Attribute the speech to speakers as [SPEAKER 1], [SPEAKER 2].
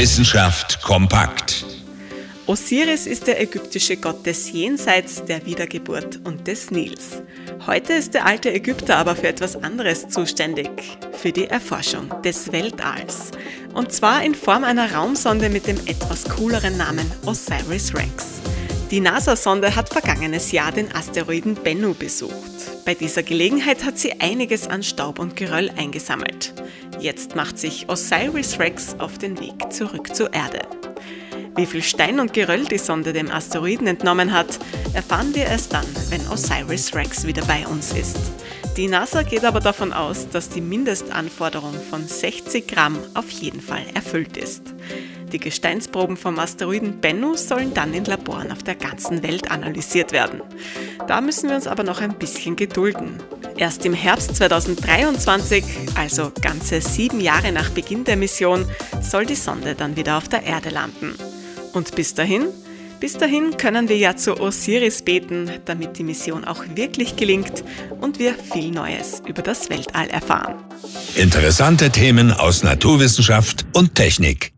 [SPEAKER 1] Wissenschaft kompakt.
[SPEAKER 2] Osiris ist der ägyptische Gott des Jenseits, der Wiedergeburt und des Nils. Heute ist der alte Ägypter aber für etwas anderes zuständig, für die Erforschung des Weltalls. Und zwar in Form einer Raumsonde mit dem etwas cooleren Namen Osiris Rex. Die NASA-Sonde hat vergangenes Jahr den Asteroiden Bennu besucht. Bei dieser Gelegenheit hat sie einiges an Staub und Geröll eingesammelt. Jetzt macht sich Osiris Rex auf den Weg zurück zur Erde. Wie viel Stein und Geröll die Sonde dem Asteroiden entnommen hat, erfahren wir erst dann, wenn Osiris Rex wieder bei uns ist. Die NASA geht aber davon aus, dass die Mindestanforderung von 60 Gramm auf jeden Fall erfüllt ist. Die Gesteinsproben vom Asteroiden Bennu sollen dann in Laboren auf der ganzen Welt analysiert werden. Da müssen wir uns aber noch ein bisschen gedulden. Erst im Herbst 2023, also ganze sieben Jahre nach Beginn der Mission, soll die Sonde dann wieder auf der Erde landen. Und bis dahin? Bis dahin können wir ja zu Osiris beten, damit die Mission auch wirklich gelingt und wir viel Neues über das Weltall erfahren.
[SPEAKER 1] Interessante Themen aus Naturwissenschaft und Technik.